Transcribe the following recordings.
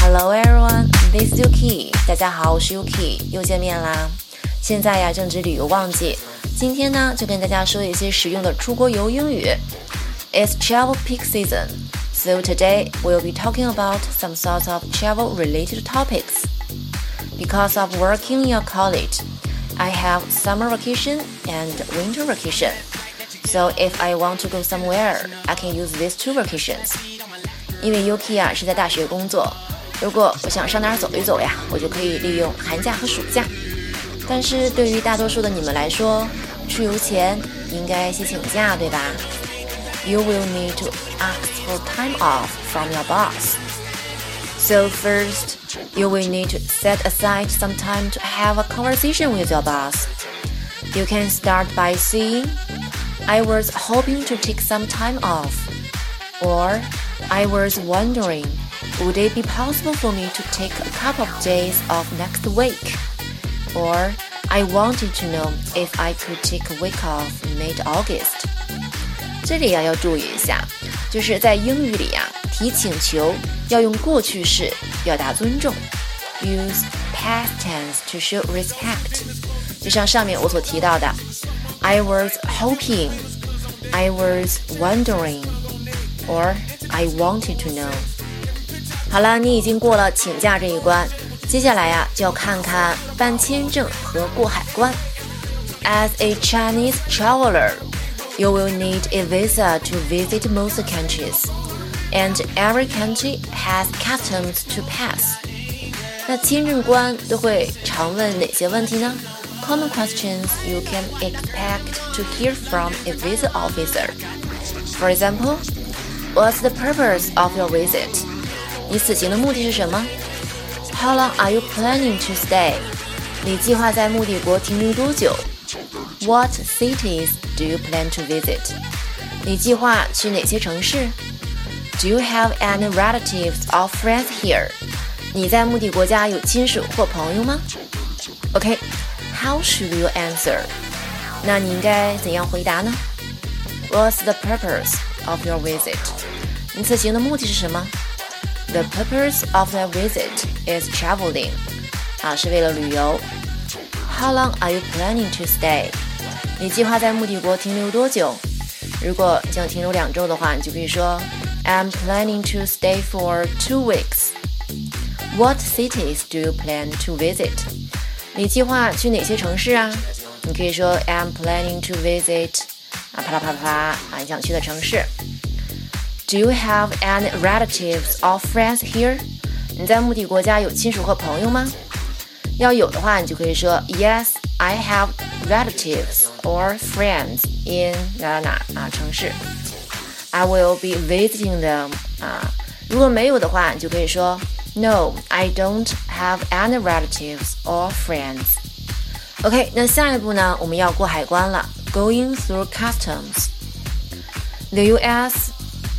Hello everyone, this is Yuki。大家好，我是 Yuki，又见面啦。现在呀，正值旅游旺季，今天呢就跟大家说一些实用的出国游英语。It's travel peak season, so today we'll be talking about some sorts of travel-related topics. Because of working in a college, I have summer vacation and winter vacation. So if I want to go somewhere, I can use these two vacations. 因为 Yuki 啊是在大学工作，如果我想上哪儿走一走呀，我就可以利用寒假和暑假。但是对于大多数的你们来说，出游前应该先请假，对吧？You will need to ask for time off from your boss. So first, you will need to set aside some time to have a conversation with your boss. You can start by saying, I was hoping to take some time off. Or, I was wondering would it be possible for me to take a couple of days off next week? Or I wanted to know if I could take a week off mid-August. 这里啊要注意一下，就是在英语里啊，提请求要用过去式表达尊重，use past tense to show respect。就像上面我所提到的，I was hoping, I was wondering, or I wanted to know。好了，你已经过了请假这一关，接下来呀就要看看办签证和过海关。As a Chinese traveler, you will need a visa to visit most countries, and every country has customs to pass. 那签证官都会常问哪些问题呢？Common questions you can expect to hear from a visa officer. For example, what's the purpose of your visit? 你此行的目的是什么？How long are you planning to stay？你计划在目的国停留多久？What cities do you plan to visit？你计划去哪些城市？Do you have any relatives or friends here？你在目的国家有亲属或朋友吗？OK，How should you answer？那你应该怎样回答呢？What's the purpose of your visit？你此行的目的是什么？The purpose of the visit is traveling，啊，是为了旅游。How long are you planning to stay？你计划在目的国停留多久？如果将停留两周的话，你就可以说 I'm planning to stay for two weeks. What cities do you plan to visit？你计划去哪些城市啊？你可以说 I'm planning to visit 啊，啪啦啪啦啪啦啊，你想去的城市。Do you have any relatives or friends here？你在目的国家有亲属和朋友吗？要有的话，你就可以说 Yes, I have relatives or friends in 哪哪哪啊城市。I will be visiting them 啊。如果没有的话，你就可以说 No, I don't have any relatives or friends. OK，那下一步呢，我们要过海关了 ，Going through customs. The U.S.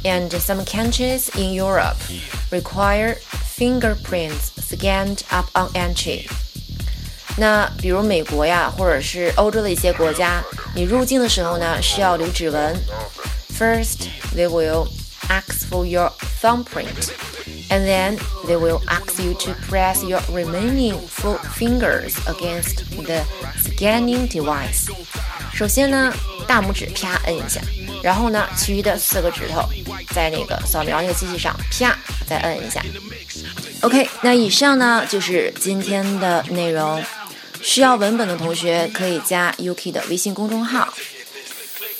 and some countries in Europe require fingerprints scanned up on entry. 那比如美国呀，或者是欧洲的一些国家，你入境的时候呢，需要留指纹。First, they will ask for your thumbprint, and then they will ask you to press your remaining four fingers against the scanning device. 首先呢，大拇指啪摁一下，然后呢，其余的四个指头在那个扫描那个机器上啪再摁一下。OK，那以上呢就是今天的内容。需要文本的同学可以加 UK 的微信公众号。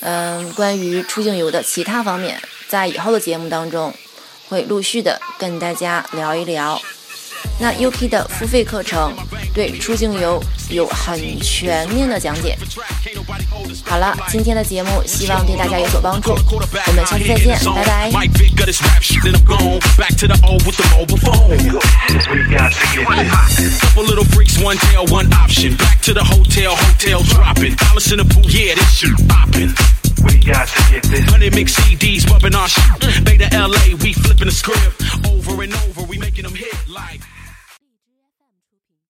嗯，关于出境游的其他方面，在以后的节目当中会陆续的跟大家聊一聊。那 UK 的付费课程对出境游有很全面的讲解。好了，今天的节目希望对大家有所帮助，我们下期再见，拜拜。We got to get this. Hundred mix CDs bumping our shit. Beta LA, we flipping the script. Over and over, we make.